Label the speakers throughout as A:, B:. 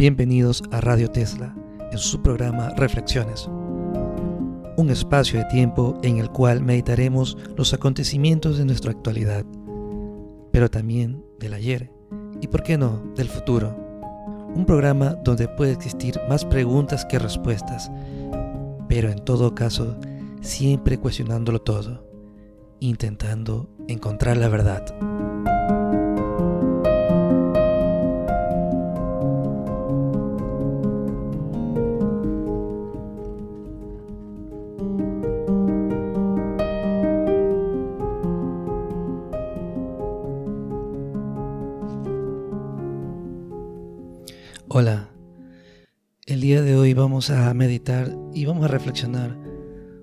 A: Bienvenidos a Radio Tesla, en su programa Reflexiones. Un espacio de tiempo en el cual meditaremos los acontecimientos de nuestra actualidad, pero también del ayer y, por qué no, del futuro. Un programa donde puede existir más preguntas que respuestas, pero en todo caso, siempre cuestionándolo todo, intentando encontrar la verdad. A meditar y vamos a reflexionar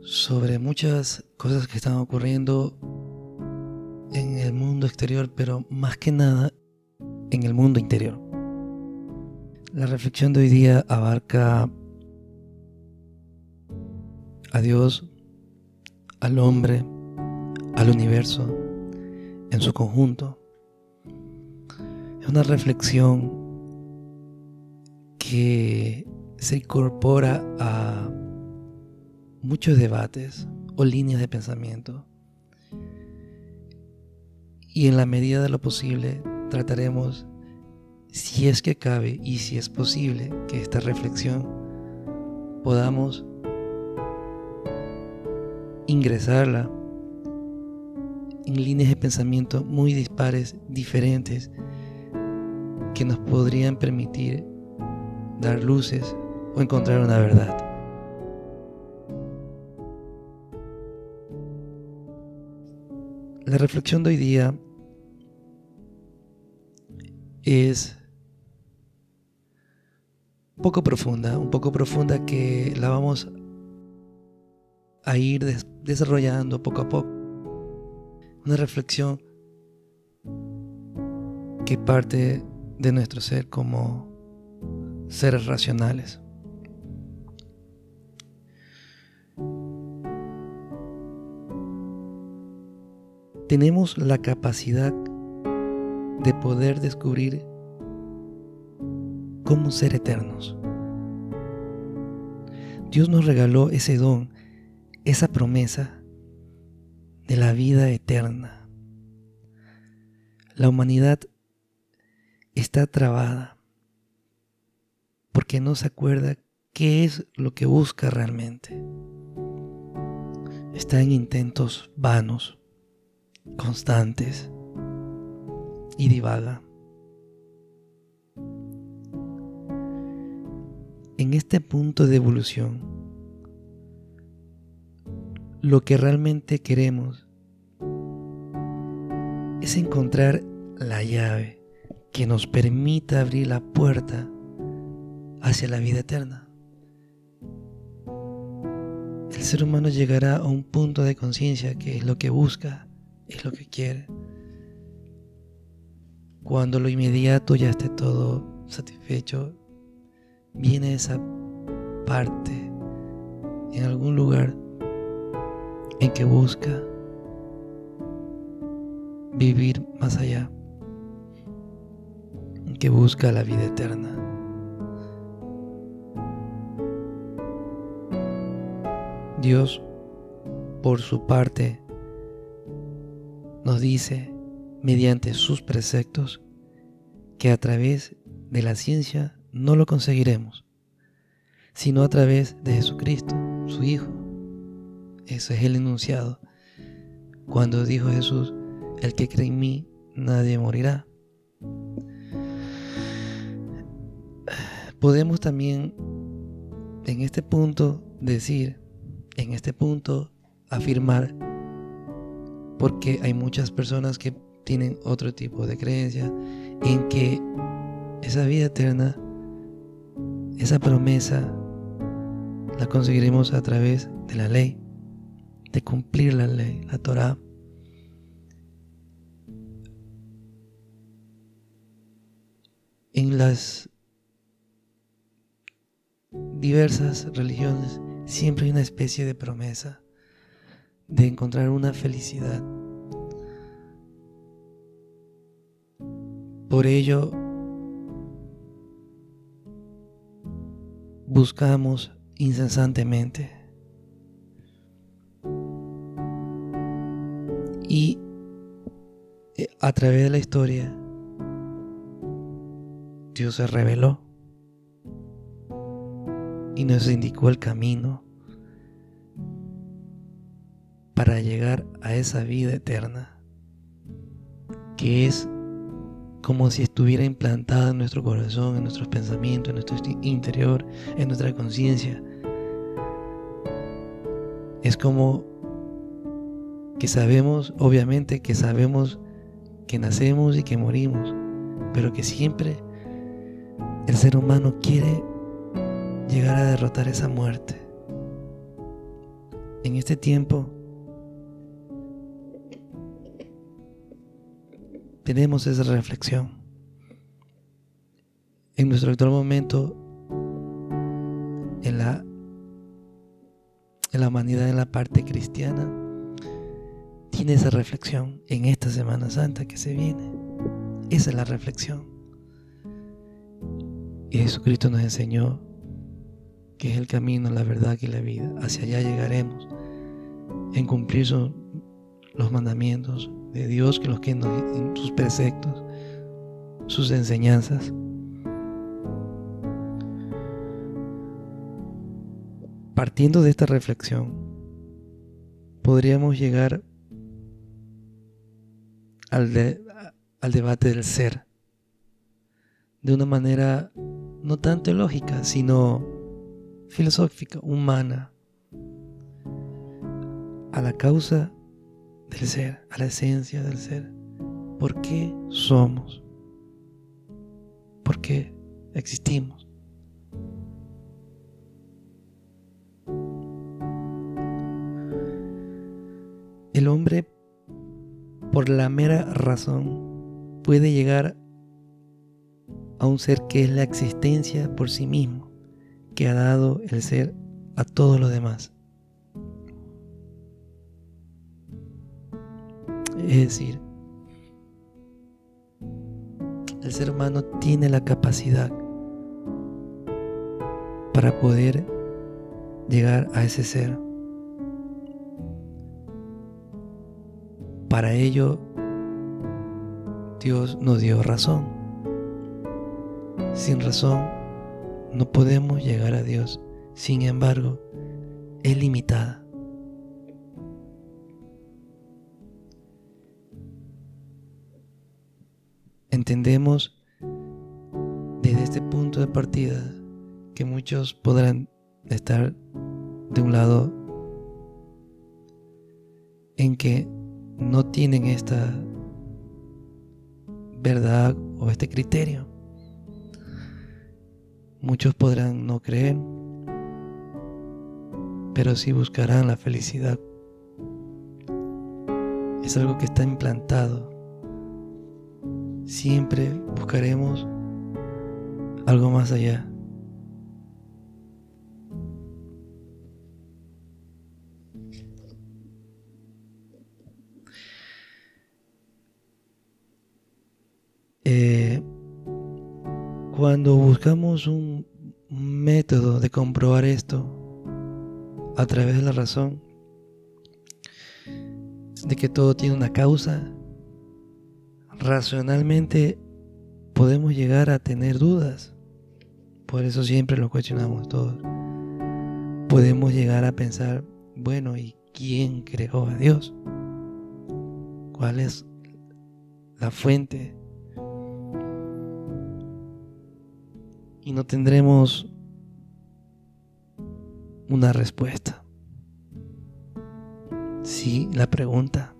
A: sobre muchas cosas que están ocurriendo en el mundo exterior, pero más que nada en el mundo interior. La reflexión de hoy día abarca a Dios, al hombre, al universo en su conjunto. Es una reflexión que se incorpora a muchos debates o líneas de pensamiento. Y en la medida de lo posible trataremos, si es que cabe y si es posible, que esta reflexión podamos ingresarla en líneas de pensamiento muy dispares, diferentes, que nos podrían permitir dar luces o encontrar una verdad. La reflexión de hoy día es poco profunda, un poco profunda que la vamos a ir desarrollando poco a poco. Una reflexión que parte de nuestro ser como seres racionales. Tenemos la capacidad de poder descubrir cómo ser eternos. Dios nos regaló ese don, esa promesa de la vida eterna. La humanidad está trabada porque no se acuerda qué es lo que busca realmente. Está en intentos vanos, constantes y divaga. En este punto de evolución, lo que realmente queremos es encontrar la llave que nos permita abrir la puerta hacia la vida eterna. El ser humano llegará a un punto de conciencia que es lo que busca, es lo que quiere. Cuando lo inmediato ya esté todo satisfecho, viene esa parte en algún lugar en que busca vivir más allá, en que busca la vida eterna. Dios, por su parte, nos dice, mediante sus preceptos, que a través de la ciencia no lo conseguiremos, sino a través de Jesucristo, su Hijo. Eso es el enunciado. Cuando dijo Jesús, el que cree en mí, nadie morirá. Podemos también en este punto decir en este punto afirmar porque hay muchas personas que tienen otro tipo de creencia en que esa vida eterna, esa promesa, la conseguiremos a través de la ley, de cumplir la ley, la Torah. En las diversas religiones siempre hay una especie de promesa de encontrar una felicidad. Por ello, buscamos incesantemente. Y eh, a través de la historia, Dios se reveló y nos indicó el camino para llegar a esa vida eterna que es como si estuviera implantada en nuestro corazón, en nuestros pensamientos, en nuestro interior, en nuestra conciencia. Es como que sabemos, obviamente que sabemos que nacemos y que morimos, pero que siempre el ser humano quiere llegar a derrotar esa muerte. En este tiempo tenemos esa reflexión. En nuestro actual momento, en la, en la humanidad, en la parte cristiana, tiene esa reflexión en esta Semana Santa que se viene. Esa es la reflexión. Y Jesucristo nos enseñó que es el camino, la verdad y la vida. Hacia allá llegaremos en cumplir los mandamientos, de Dios que los que en sus preceptos, sus enseñanzas. Partiendo de esta reflexión, podríamos llegar al, al debate del ser de una manera no tanto lógica, sino filosófica, humana, a la causa del ser, a la esencia del ser. ¿Por qué somos? ¿Por qué existimos? El hombre, por la mera razón, puede llegar a un ser que es la existencia por sí mismo, que ha dado el ser a todos los demás. Es decir, el ser humano tiene la capacidad para poder llegar a ese ser. Para ello, Dios nos dio razón. Sin razón, no podemos llegar a Dios. Sin embargo, es limitada. Entendemos desde este punto de partida que muchos podrán estar de un lado en que no tienen esta verdad o este criterio. Muchos podrán no creer, pero sí buscarán la felicidad. Es algo que está implantado siempre buscaremos algo más allá. Eh, cuando buscamos un método de comprobar esto a través de la razón, de que todo tiene una causa racionalmente podemos llegar a tener dudas. Por eso siempre lo cuestionamos todos. Podemos llegar a pensar, bueno, ¿y quién creó a Dios? ¿Cuál es la fuente? Y no tendremos una respuesta. Sí, la pregunta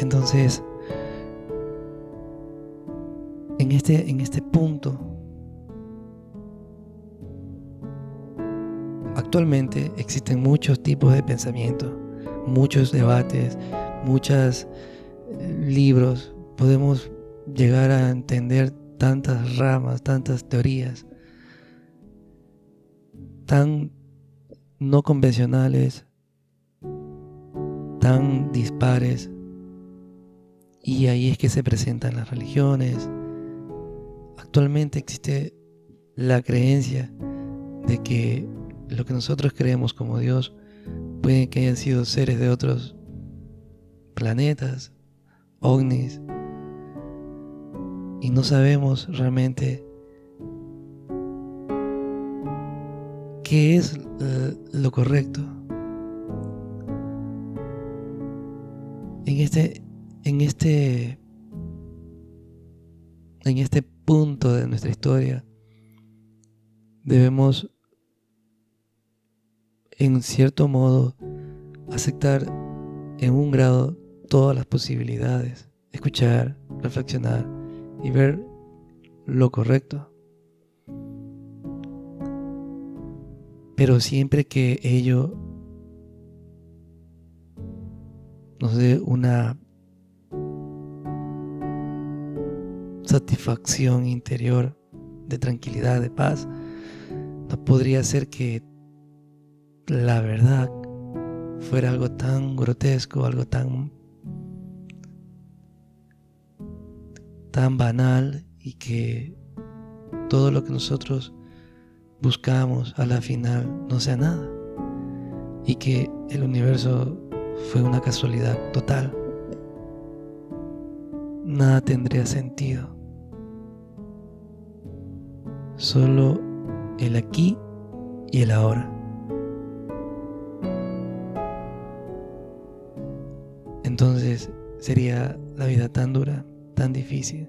A: Entonces, en este, en este punto, actualmente existen muchos tipos de pensamiento, muchos debates, muchos eh, libros. Podemos llegar a entender tantas ramas, tantas teorías tan no convencionales, tan dispares, y ahí es que se presentan las religiones, actualmente existe la creencia de que lo que nosotros creemos como Dios puede que hayan sido seres de otros planetas, ovnis, y no sabemos realmente qué es eh, lo correcto. En este, en este, en este punto de nuestra historia, debemos, en cierto modo, aceptar en un grado todas las posibilidades, escuchar, reflexionar y ver lo correcto. Pero siempre que ello nos dé una satisfacción interior de tranquilidad, de paz, no podría ser que la verdad fuera algo tan grotesco, algo tan tan banal y que todo lo que nosotros buscamos a la final no sea nada y que el universo fue una casualidad total. Nada tendría sentido. Solo el aquí y el ahora. Entonces sería la vida tan dura, tan difícil.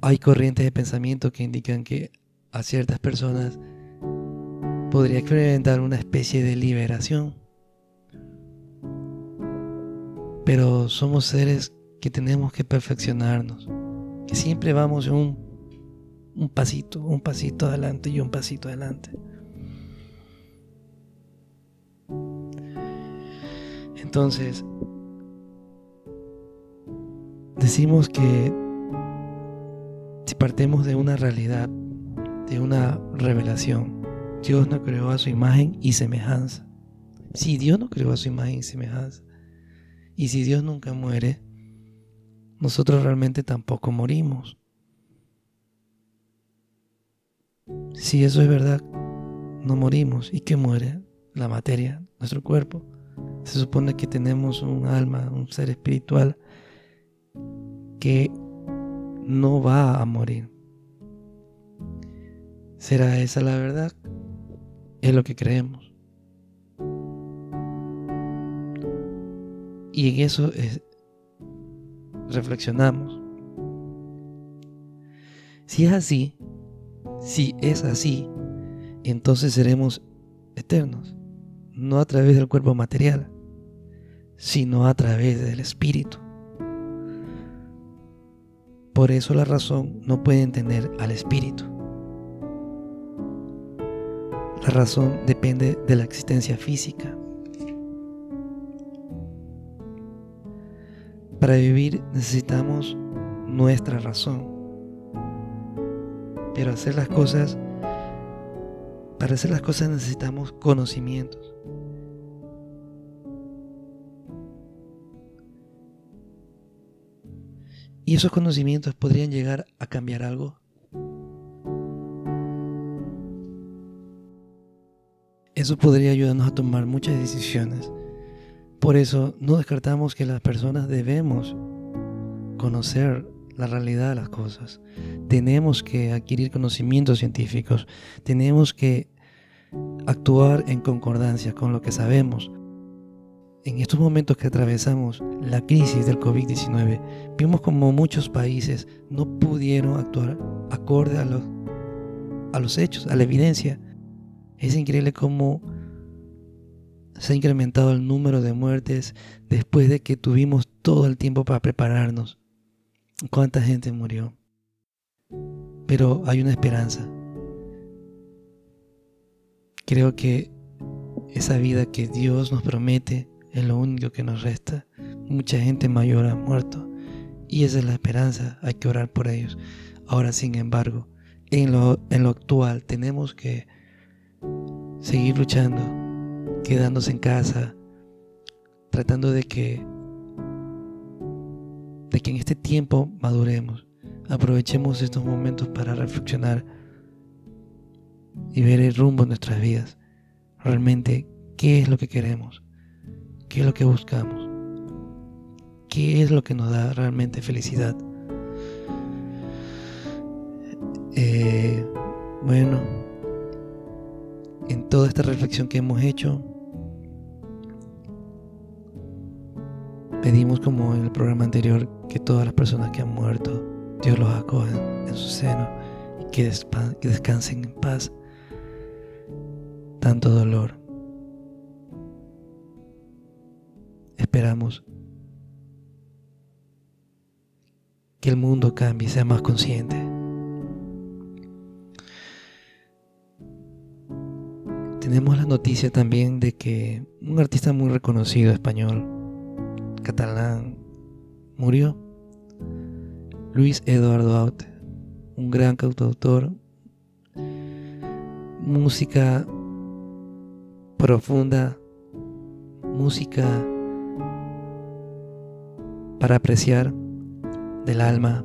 A: Hay corrientes de pensamiento que indican que a ciertas personas podría experimentar una especie de liberación. Pero somos seres que tenemos que perfeccionarnos, que siempre vamos un, un pasito, un pasito adelante y un pasito adelante. Entonces, decimos que si partimos de una realidad, de una revelación, Dios no creó a su imagen y semejanza. Si Dios no creó a su imagen y semejanza, y si Dios nunca muere, nosotros realmente tampoco morimos. Si eso es verdad, no morimos. ¿Y qué muere? La materia, nuestro cuerpo. Se supone que tenemos un alma, un ser espiritual que no va a morir. ¿Será esa la verdad? Es lo que creemos. Y en eso reflexionamos. Si es así, si es así, entonces seremos eternos, no a través del cuerpo material, sino a través del espíritu. Por eso la razón no puede entender al espíritu. La razón depende de la existencia física. Para vivir necesitamos nuestra razón. Pero hacer las cosas, para hacer las cosas necesitamos conocimientos. ¿Y esos conocimientos podrían llegar a cambiar algo? Eso podría ayudarnos a tomar muchas decisiones. Por eso no descartamos que las personas debemos conocer la realidad de las cosas. Tenemos que adquirir conocimientos científicos. Tenemos que actuar en concordancia con lo que sabemos en estos momentos que atravesamos la crisis del COVID-19, vimos como muchos países no pudieron actuar acorde a los, a los hechos, a la evidencia. Es increíble cómo se ha incrementado el número de muertes después de que tuvimos todo el tiempo para prepararnos. ¿Cuánta gente murió? Pero hay una esperanza. Creo que esa vida que Dios nos promete es lo único que nos resta. Mucha gente mayor ha muerto y esa es la esperanza, hay que orar por ellos. Ahora, sin embargo, en lo, en lo actual tenemos que seguir luchando, quedándose en casa, tratando de que de que en este tiempo maduremos, aprovechemos estos momentos para reflexionar y ver el rumbo de nuestras vidas. Realmente, ¿qué es lo que queremos? ¿Qué es lo que buscamos? ¿Qué es lo que nos da realmente felicidad? Eh, bueno, en toda esta reflexión que hemos hecho, pedimos como en el programa anterior que todas las personas que han muerto, Dios los acoja en su seno y que, que descansen en paz. Tanto dolor. Esperamos que el mundo cambie sea más consciente. Tenemos la noticia también de que un artista muy reconocido español, catalán, murió. Luis Eduardo Aute, un gran cantautor, música profunda, música para apreciar del alma.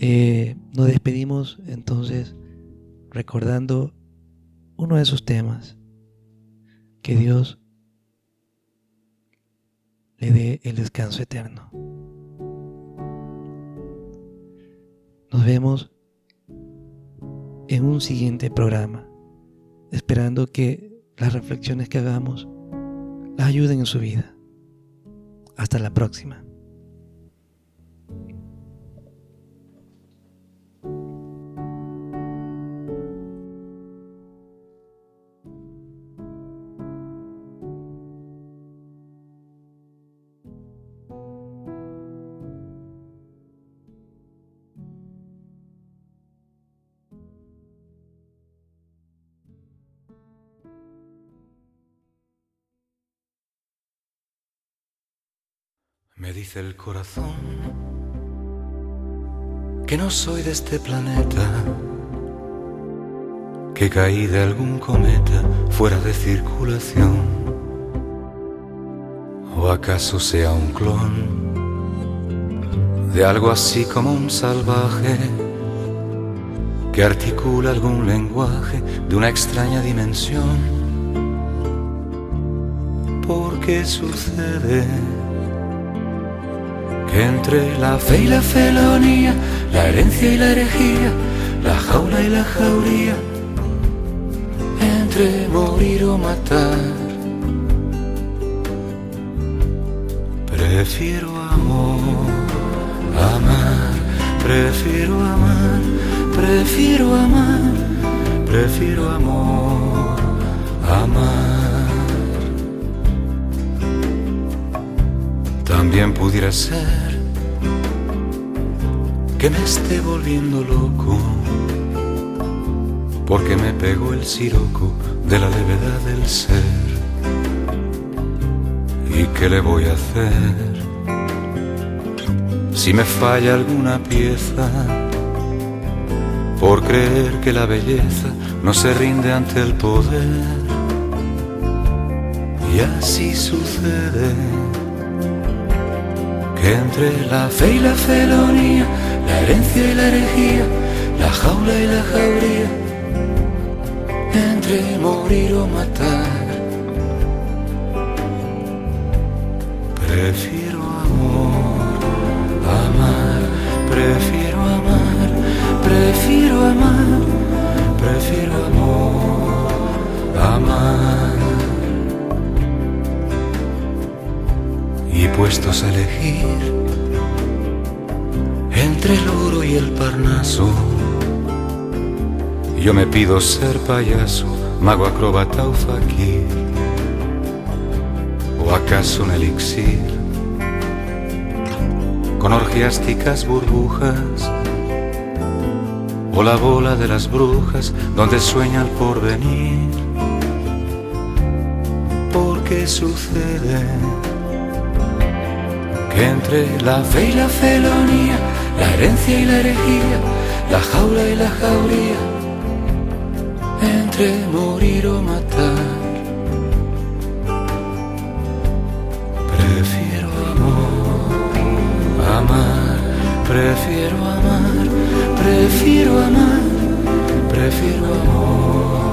A: Eh, nos despedimos entonces recordando uno de esos temas, que Dios le dé el descanso eterno. Nos vemos en un siguiente programa, esperando que las reflexiones que hagamos las ayuden en su vida. Hasta la próxima.
B: El corazón que no soy de este planeta, que caí de algún cometa fuera de circulación, o acaso sea un clon de algo así como un salvaje que articula algún lenguaje de una extraña dimensión. ¿Por qué sucede? Entre la fe y la felonía, la herencia y la herejía, la jaula y la jauría, entre morir o matar, prefiero amor, amar, prefiero amar, prefiero amar, prefiero amor, amar. También pudiera ser que me esté volviendo loco, porque me pegó el siroco de la levedad del ser. ¿Y qué le voy a hacer? Si me falla alguna pieza, por creer que la belleza no se rinde ante el poder. Y así sucede entre la fe y la felonía, la herencia y la herejía, la jaula y la jauría, entre morir o matar, prefiero amor, amar, prefiero amar, prefiero amar, prefiero amor, amar. Y puestos a elegir entre el oro y el parnaso, yo me pido ser payaso, mago acróbata o fakir, o acaso un elixir con orgiásticas burbujas, o la bola de las brujas donde sueña el porvenir. ¿Por qué sucede? entre la fe y la felonía, la herencia y la herejía, la jaula y la jauría, entre morir o matar. Prefiero amor, amar, prefiero amar, prefiero amar, prefiero amor.